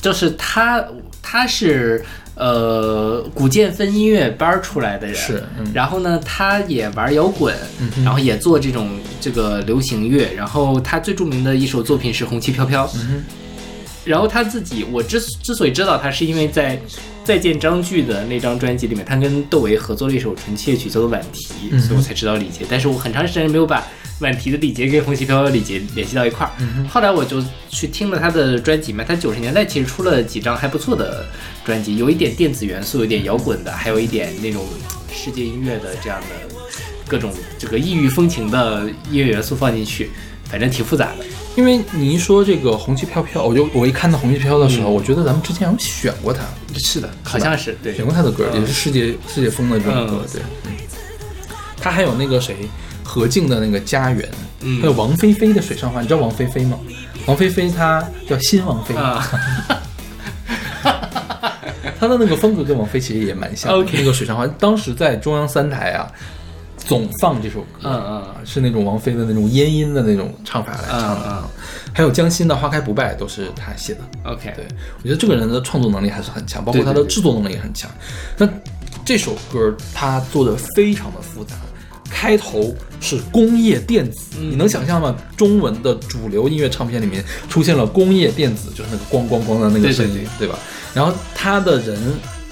就是他他是呃古建分音乐班儿出来的人，是嗯。然后呢，他也玩摇滚，然后也做这种这个流行乐，然后他最著名的一首作品是《红旗飘飘》，然后他自己，我之之所以知道他，是因为在《再见张炬》的那张专辑里面，他跟窦唯合作了一首纯器乐曲叫做《晚题》，所以我才知道李杰。但是我很长时间没有把晚题的李杰跟红旗飘飘的李杰联系到一块儿。后来我就去听了他的专辑嘛，他九十年代其实出了几张还不错的专辑，有一点电子元素，有一点摇滚的，还有一点那种世界音乐的这样的各种这个异域风情的音乐元素放进去，反正挺复杂的。因为你一说这个红旗飘飘，我就我一看到红旗飘飘的时候，我觉得咱们之前有选过他，是的，好像是对。选过他的歌，也是世界世界风的这种歌嗯，对。嗯他还有那个谁何静的那个家园，嗯还有王菲菲的水上花，你知道王菲菲吗？王菲菲她叫新王菲，啊。她的那个风格跟王菲其实也蛮像那个水上花，当时在中央三台啊，总放这首歌，嗯嗯啊是那种王菲的那种烟音的那种唱法来唱的。嗯还有江心的《花开不败》都是他写的。OK，对，我觉得这个人的创作能力还是很强，包括他的制作能力也很强。那这首歌他做的非常的复杂，开头是工业电子，嗯你能想象吗？中文的主流音乐唱片里面出现了工业电子，就是那个咣咣咣的那个声音，对吧？然后他的人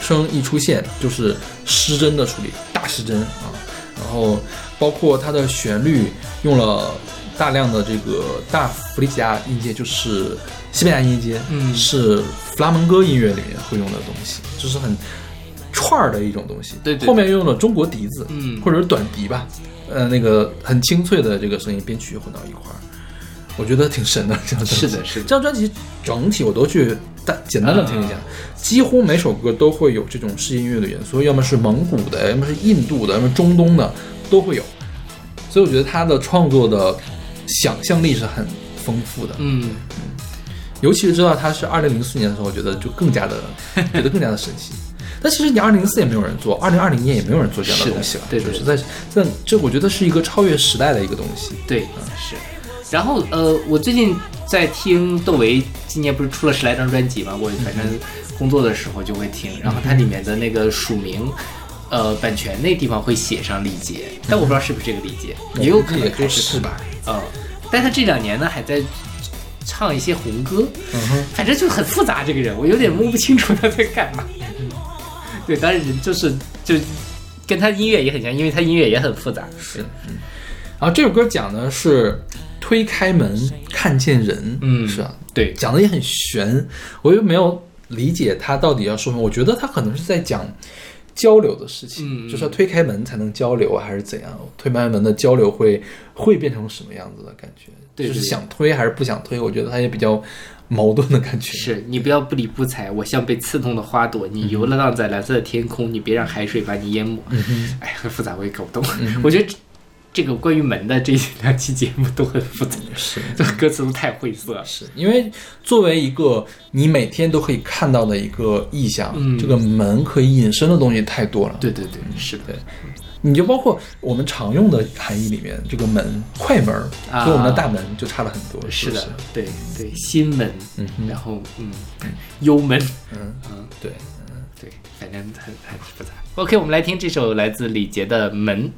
声一出现，就是失真的处理，大失真啊。然后包括它的旋律用了大量的这个大弗里吉亚音阶，就是西班牙音阶，嗯是弗拉门戈音乐里面会用的东西，就是很串儿的一种东西。对对对后面用了中国笛子，嗯或者是短笛吧，呃，那个很清脆的这个声音编曲混到一块儿，我觉得挺神的。这张专辑是的是的这张专辑整体我都去大简单的听一下，几乎每首歌都会有这种世界音乐的元素，要么是蒙古的，要么是印度的，要么中东的都会有。所以我觉得他的创作的想象力是很丰富的，嗯，尤其是知道他是二零零四年的时候，我觉得就更加的 觉得更加的神奇。但其实你二零零四也没有人做，二零二零年也没有人做这样的东西了，对对就是在但这我觉得是一个超越时代的一个东西。对，嗯是。然后呃，我最近在听窦唯，今年不是出了十来张专辑嘛？我反正工作的时候就会听，然后它里面的那个署名。呃，版权那地方会写上李杰，但我不知道是不是这个李杰，也有可能就是是吧。嗯，但他这两年呢，还在唱一些红歌，嗯哼，反正就很复杂。这个人，我有点摸不清楚他在干嘛。对，但是人就是就跟他音乐也很像，因为他音乐也很复杂。是，嗯。然后这首歌讲的是推开门看见人，嗯是吧？对，讲的也很悬，我又没有理解他到底要说什么。我觉得他可能是在讲交流的事情，嗯就是要推开门才能交流啊，还是怎样？推开门的交流会会变成什么样子的感觉？就是想推还是不想推？我觉得他也比较矛盾的感觉。是你不要不理不睬，我像被刺痛的花朵，你游了浪在蓝色的天空，你别让海水把你淹没。哎，很复杂，我也搞不懂。我觉得这这个关于门的这两期节目都很复杂，是这歌词都太晦涩了。是因为作为一个你每天都可以看到的一个意象，嗯这个门可以引申的东西太多了。对对对，是的，对，你就包括我们常用的含义里面，这个门快门儿啊跟我们的大门就差了很多。是是，对对，心门，嗯哼然后嗯，幽门，嗯嗯，对，对，反正很很复杂。OK，我们来听这首来自李杰的《门》。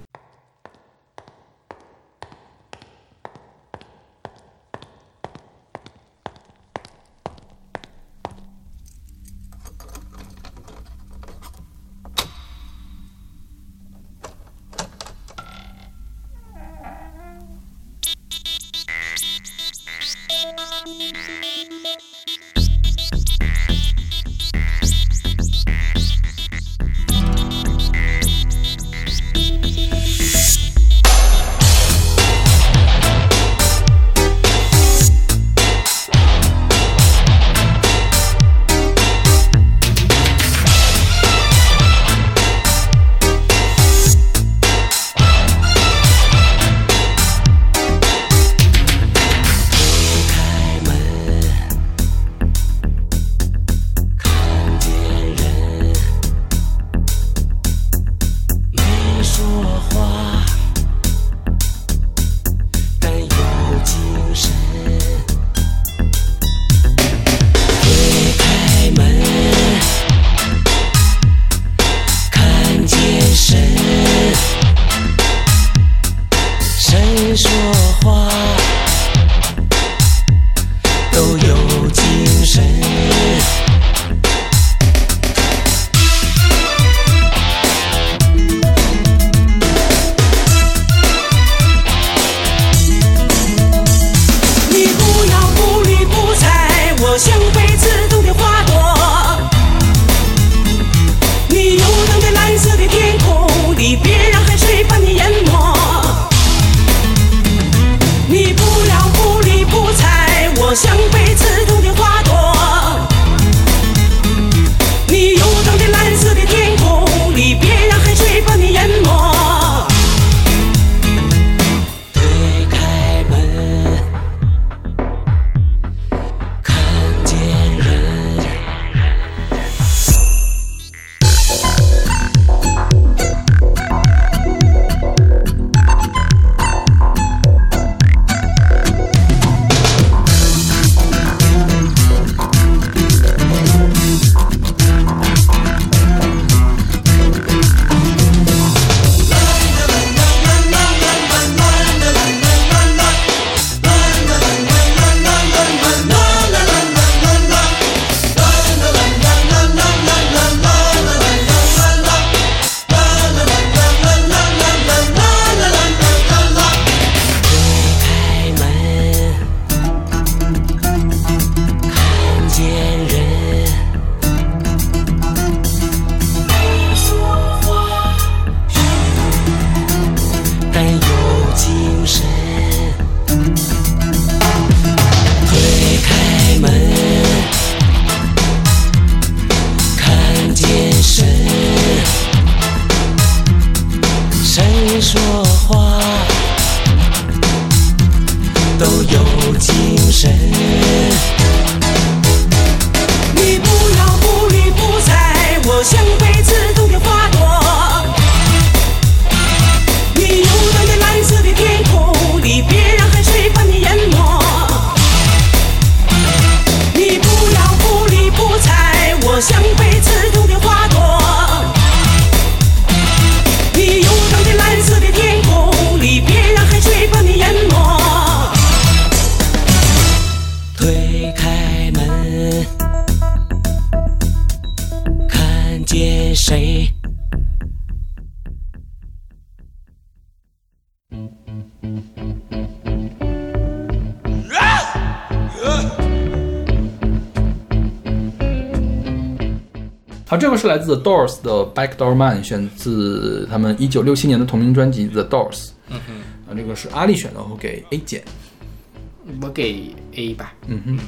说话。都有精神。自 The Doors 的《Backdoor Man》，选自他们一九六七年的同名专辑《The Doors》。嗯哼，啊，这个是阿丽选的，我给 A 减。我给 A 吧，嗯哼，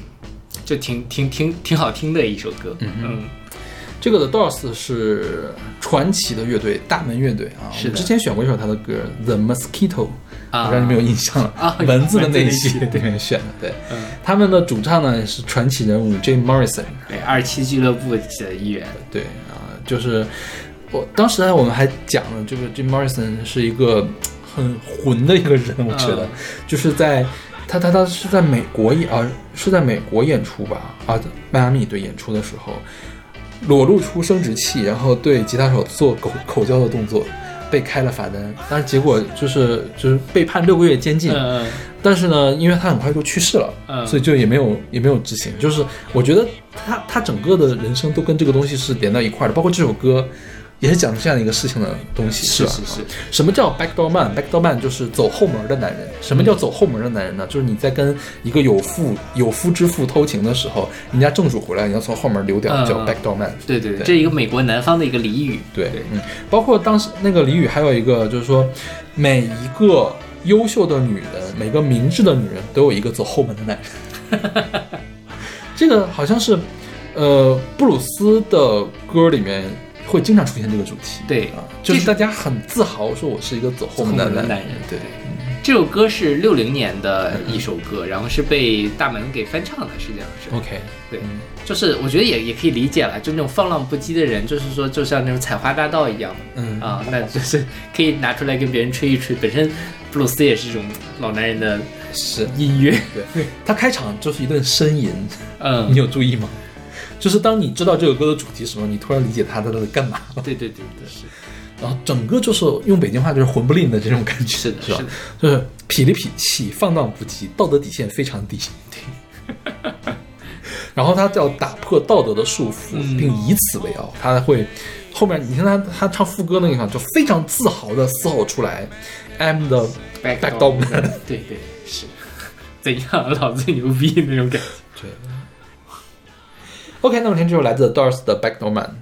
就挺挺挺挺好听的一首歌。嗯这个 The Doors 是传奇的乐队，大门乐队啊。我之前选过一首他的歌《The Mosquito》，啊我不知道你没有印象了啊 蚊子的那一期 蚊子那一期里面选的。对，嗯，他们的主唱呢是传奇人物 Jim Morrison。对，二期俱乐部的一员。对啊，就是我当时呢，我们还讲了这个 Jim Morrison 是一个很混的一个人，我觉得、嗯就是在他他他是在美国演啊是在美国演出吧啊迈阿密对演出的时候裸露出生殖器，然后对吉他手做口口交的动作。被开了罚单，但是结果就是就是被判六个月监禁，嗯但是呢，因为他很快就去世了，嗯。所以就也没有也没有执行。就是我觉得他他整个的人生都跟这个东西是连到一块儿的，包括这首歌也是讲这样一个事情的东西，吧？是是是，什么叫 backdoor man？backdoor man 就是走后门的男人。什么叫走后门的男人呢？就是你在跟一个有妇有夫之妇偷情的时候，人家正主回来，你要从后门溜掉，嗯叫 backdoor man。对对对，对这一个美国南方的一个俚语。对对，嗯，包括当时那个俚语还有一个就是说，每一个优秀的女人，每个明智的女人都有一个走后门的男人。这个好像是，呃，布鲁斯的歌里面会经常出现这个主题。对啊，就是大家很自豪说我是一个走后门的男人。对，这首歌是六零年的一首歌，然后是被大门给翻唱的，实际上是。OK，对，就是我觉得也也可以理解了，就那种放浪不羁的人，就是说就像那种采花大盗一样。嗯。啊，那就是可以拿出来跟别人吹一吹。本身布鲁斯也是一种老男人的是，音乐，对，他开场就是一顿呻吟，嗯。你，有注意吗？就是当你知道这首歌的主题是什么，你突然理解他在那里干嘛了。对对对对，是 然后整个就是用北京话就是混不吝的这种感觉，是的，是吧是，就是痞里痞气，放荡不羁，道德底线非常低。然后他要打破道德的束缚，嗯并以此为傲。他会后面你听他他唱副歌那个地方，就非常自豪的嘶吼出来：“I'm the backdoor man。对对是，怎样，老子牛逼那种感觉。” 对。OK，那么听这首来自 Doors 的 Backdoor Man。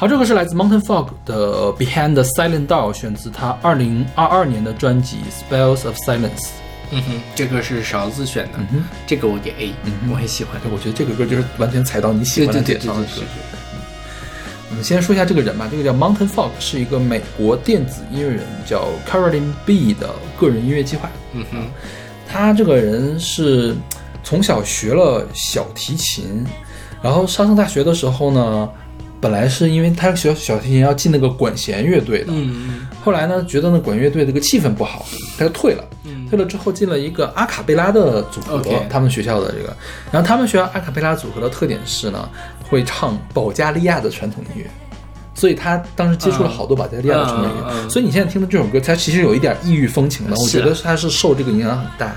好，这个是来自 Mountain Fog 的《Behind the Silent Door》，选自他二零二二年的专辑《Spells of Silence》。嗯哼，这个是勺子选的，哼这个我给 A，、嗯我很喜欢。对，我觉得这个歌就是完全踩到你喜欢的点上的歌对对对。我们先说一下这个人吧，这个叫 Mountain Fog，是一个美国电子音乐人，叫 Caroline B 的个人音乐计划。嗯哼，他这个人是从小学了小提琴，然后上上大学的时候呢，本来是因为他学小提琴要进那个管弦乐队的，嗯后来呢觉得那管乐队这个气氛不好，他就退了。嗯退了之后进了一个阿卡贝拉的组合他们学校的这个，然后他们学校阿卡贝拉组合的特点是呢，会唱保加利亚的传统音乐。所以他当时接触了好多保加利亚的传统音乐，所以你现在听的这首歌，它其实有一点异域风情的，我觉得他是受这个影响很大。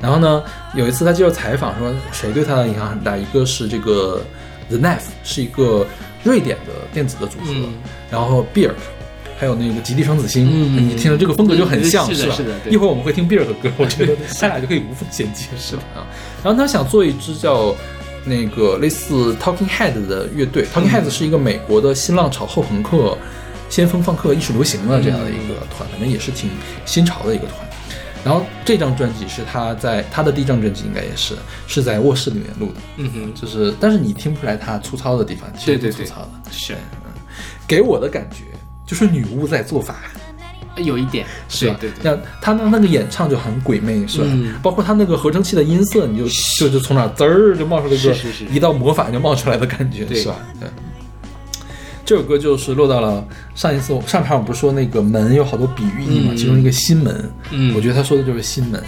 然后呢，有一次他接受采访说，谁对他的影响很大？一个是这个 The Knife，是一个瑞典的电子的组合，嗯然后 Beer，还有那个极地双子星，嗯你听着这个风格就很像，吧？是吧是的一会儿我们会听 Beer 的歌，我觉得他俩就可以无缝衔接，是吧？啊，然后他想做一支叫那个类似 Talking Head 的乐队，Talking Heads 是一个美国的新浪潮后朋克、先锋放克、艺术流行的这样的一个团，反正也是挺新潮的一个团。然后这张专辑是他在他的第一张专辑，应该也是是在卧室里面录的，嗯哼，就是但是你听不出来他粗糙的地方，其实对对粗糙的。是。嗯。给我的感觉就是女巫在做法，有一点，是吧？对对对，像他的那个演唱就很鬼魅，是吧？嗯。包括他那个合成器的音色，你就就就从哪儿滋儿就冒出来一个是是是。一道魔法就冒出来的感觉，是吧？对。这首歌就是落到了上一次上场，我不是说那个门有好多比喻义嘛？嗯其中一个心门，嗯我觉得他说的就是心门，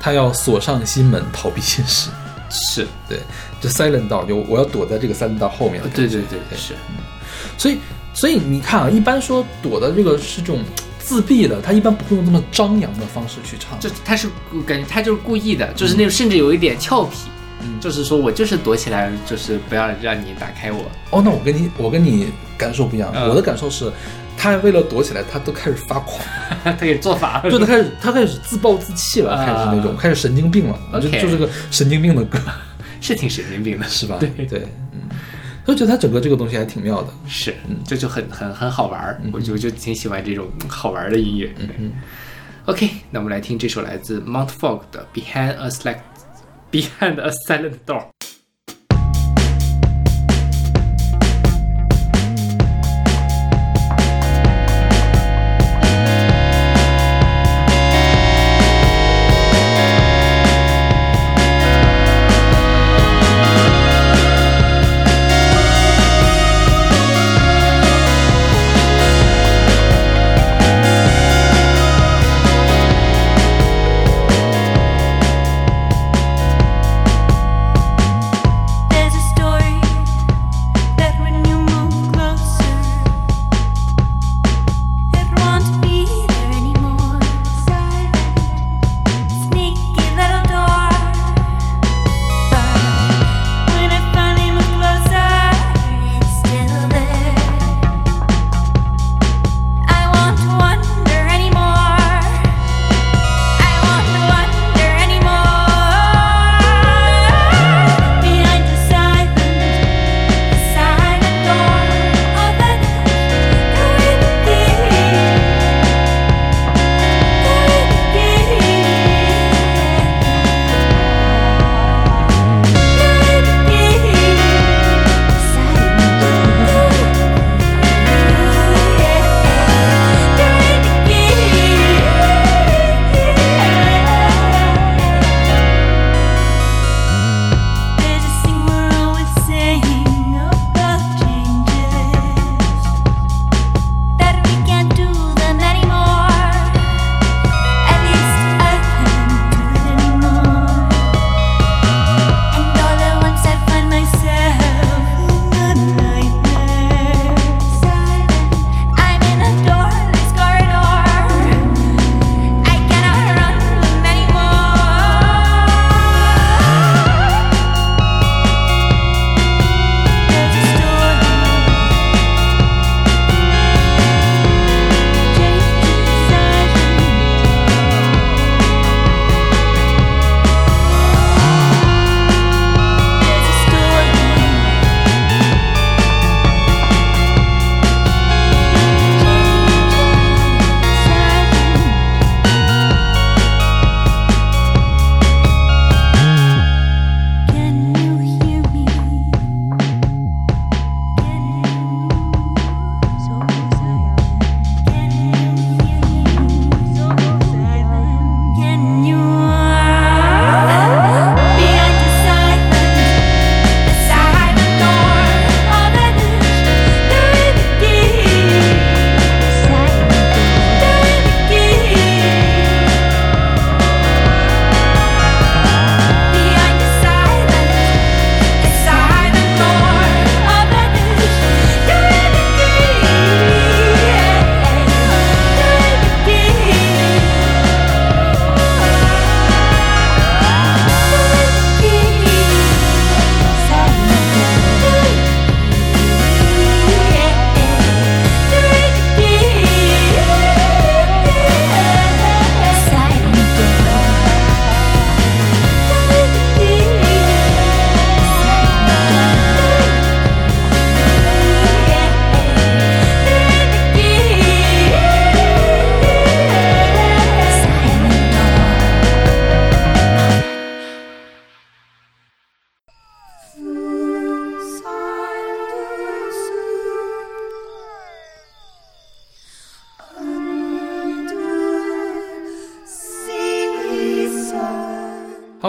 他要锁上心门，逃避现实。是，对，就 silent 道，就我要躲在这个 silent 道后面的。对对对对是，所以，所以你看啊，一般说躲的这个是这种自闭的，他一般不会用这么张扬的方式去唱。就他是感觉他就是故意的，就是那种甚至有一点俏皮，嗯。就是说我就是躲起来，就是不要让你打开我。哦，那我跟你我跟你感受不一样，嗯。我的感受是，他为了躲起来，他都开始发狂，他给做法。了，就他开始他开始自暴自弃了，啊。开始那种开始神经病了，我觉得 OK 就是个神经病的歌，是挺神经病的，是吧？对。对，嗯，我觉得他整个这个东西还挺妙的。是，这就很很很好玩儿，嗯。我就我就挺喜欢这种好玩儿的音乐。嗯 OK，那我们来听这首来自 Mount Fog 的 Behind a Select Behind a Silent Door。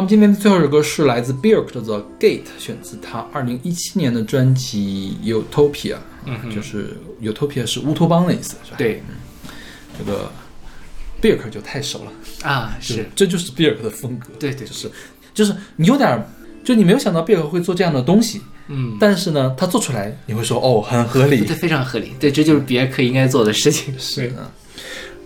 们今天的最后一首歌是来自 Björk 的《The Gate》，选自他二零一七年的专辑《Utopia》，嗯，就是 Utopia 是乌托邦的意思，是吧？，对。这个 Björk 就太熟了，啊，，是。这就是 Björk 的风格，对对。就是就是你有点儿，就你没有想到 Björk 会做这样的东西，嗯，但是呢，他做出来你会说哦，很合理。对，非常合理，对，这就是别克应该做的事情。是的。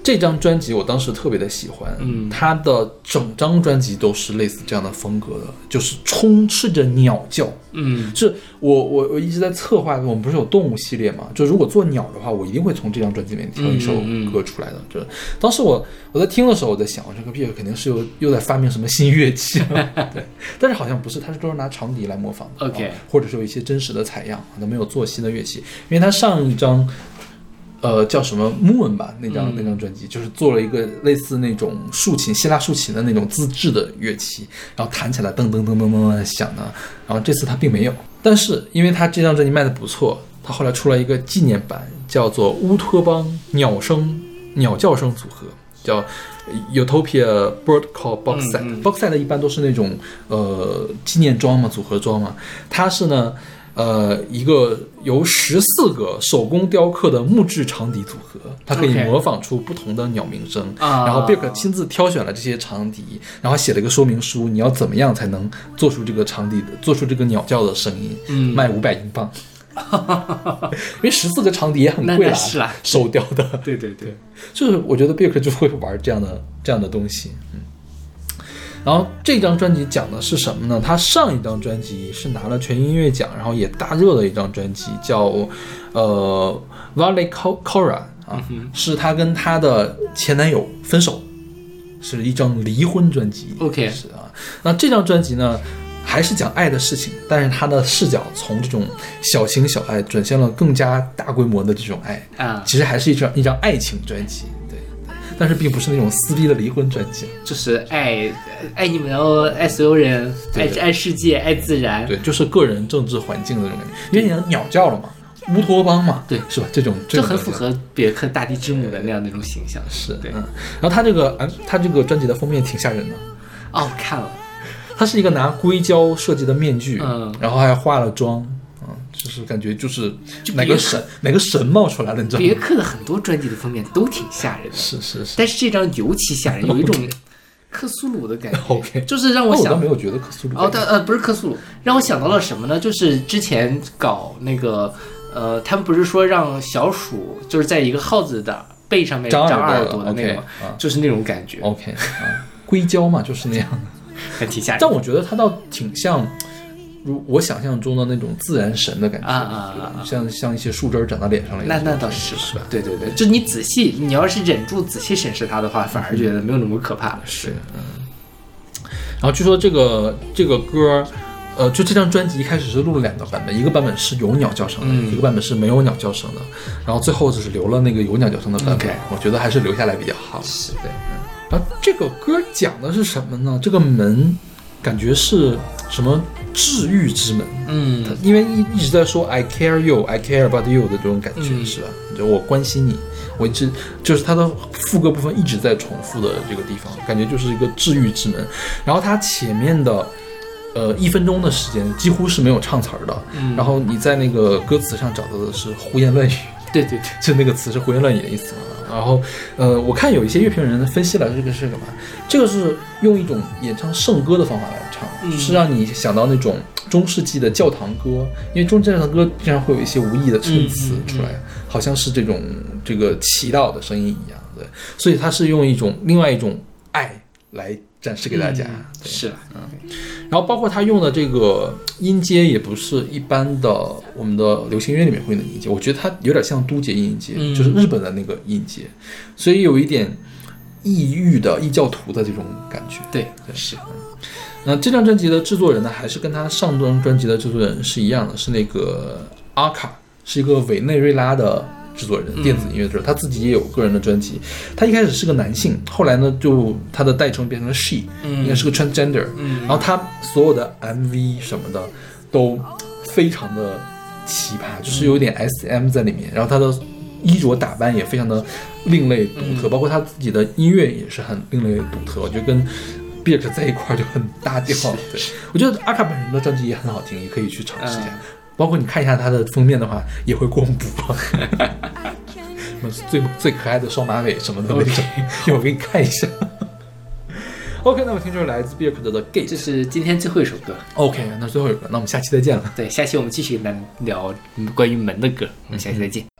这张专辑我当时特别的喜欢，嗯它的整张专辑都是类似这样的风格的，就是充斥着鸟叫。嗯是我我我一直在策划，我们不是有动物系列嘛？就如果做鸟的话，我一定会从这张专辑里面挑一首歌出来的。就是当时我我在听的时候，我在想，这个 b 肯定是又又在发明什么新乐器了，对，但是好像不是，他是都是拿长笛来模仿的 OK 啊或者是有一些真实的采样，都没有做新的乐器，因为他上一张。呃，叫什么 Moon 吧？那张、嗯那张专辑就是做了一个类似那种竖琴、希腊竖琴的那种自制的乐器，然后弹起来噔噔噔噔噔噔响的。然后这次他并没有，但是因为他这张专辑卖的不错，他后来出了一个纪念版，叫做乌托邦鸟声鸟叫声组合，叫 Utopia Bird Call Box Set、嗯嗯 Box Set 一般都是那种呃纪念装嘛，组合装嘛。它是呢，呃，一个由十四个手工雕刻的木质长笛组合，它可以模仿出不同的鸟鸣声。啊然后贝克亲自挑选了这些长笛，然后写了一个说明书，你要怎么样才能做出这个长笛的，做出这个鸟叫的声音？嗯卖五百英镑。因为十四个长笛也很贵啦，是啦手雕的。对对对，就是我觉得贝克就会玩这样的这样的东西，嗯。然后这张专辑讲的是什么呢？他上一张专辑是拿了全音乐奖，然后也大热的一张专辑，叫呃 Valley Cora 啊，是他跟他的前男友分手，是一张离婚专辑。OK 是啊。那这张专辑呢？还是讲爱的事情，但是他的视角从这种小情小爱转向了更加大规模的这种爱，啊，其实还是一张一张爱情专辑，对，但是并不是那种撕逼的离婚专辑，就是爱爱你们，然后爱所有人，爱爱世界，爱自然。对，就是个人政治环境的那种感觉，因为你鸟叫了嘛，乌托邦嘛，对。是吧？这种这这种东西很符合别克大地之母的那样的一种形象。是对。嗯，然后他这个，嗯，他这个专辑的封面挺吓人的，哦，我看了，他是一个拿硅胶设计的面具，嗯。然后还化了妆，嗯，就是感觉就是哪个神哪个神冒出来了，你知道吗？别克的很多专辑的封面都挺吓人的，是是是，但是这张尤其吓人，有一种克苏鲁的感觉。OK 就是让哦我想我想没有觉得克苏鲁哦，但呃不是克苏鲁，让我想到了什么呢？就是之前搞那个呃，他们不是说让小鼠就是在一个耗子的背上面长耳耳朵那个吗就是那种感觉，OK 啊，硅胶嘛，就是那样的。还挺吓人。但我觉得它倒挺像，如我想象中的那种自然神的感觉啊啊啊啊像像一些树枝儿长到脸上了那。那倒是是吧？对对对，就你仔细，你要是忍住仔细审视它的话，反而觉得没有那么可怕了。是，然后据说这个这个歌，呃，就这张专辑一开始是录了两个版本，一个版本是有鸟叫声的，嗯一个版本是没有鸟叫声的。然后最后就是留了那个有鸟叫声的版本我觉得还是留下来比较好。是对。嗯然后这个歌讲的是什么呢？这个门感觉是什么治愈之门？嗯因为一一直在说 I care you, I care about you 的这种感觉、嗯是吧？就我关心你，我一直就是它的副歌部分一直在重复的这个地方，感觉就是一个治愈之门。然后它前面的呃一分钟的时间几乎是没有唱词儿的，嗯然后你在那个歌词上找到的是胡言乱语，对对对，就那个词是胡言乱语的意思嘛。然后，呃，我看有一些乐评人分析了这个是干嘛？这个是用一种演唱圣歌的方法来是让你想到那种中世纪的教堂歌，因为中世纪教堂歌经常会有一些无意的衬词嗯嗯。出来，好像是这种这个祈祷的声音一样，对，所以它是用一种另外一种爱来展示给大家。是，然后包括他用的这个音阶也不是一般的我们的流行乐里面会用的音阶，我觉得它有点像都节音阶，嗯。就是日本的那个音阶，所以有一点异域的异教徒的这种感觉。对是，那这张专辑的制作人呢，还是跟他上张专辑的制作人是一样的，是那个阿卡，是一个委内瑞拉的制作人，电子音乐制作人，他自己也有个人的专辑。他一开始是个男性，后来呢，就他的代称变成了 she，、应该是个 transgender。嗯然后他所有的 MV 什么的都非常的奇葩，就是有点 SM 在里面。然后他的衣着打扮也非常的另类独特，包括他自己的音乐也是很另类独特。我觉得跟 Birk 在一块儿就很搭调。对，我觉得阿卡本人的专辑也很好听，也可以去尝试一下。嗯包括你看一下他的封面的话，也会公布。什么最最可爱的双马尾什么的那种，一会儿我给你看一下。OK，那么听这首来自 Birk 的《Gate 这》。是今天最后一首歌。OK，那最后一个，那我们下期再见了。对，下期我们继续来聊关于门的歌。我们下期再见。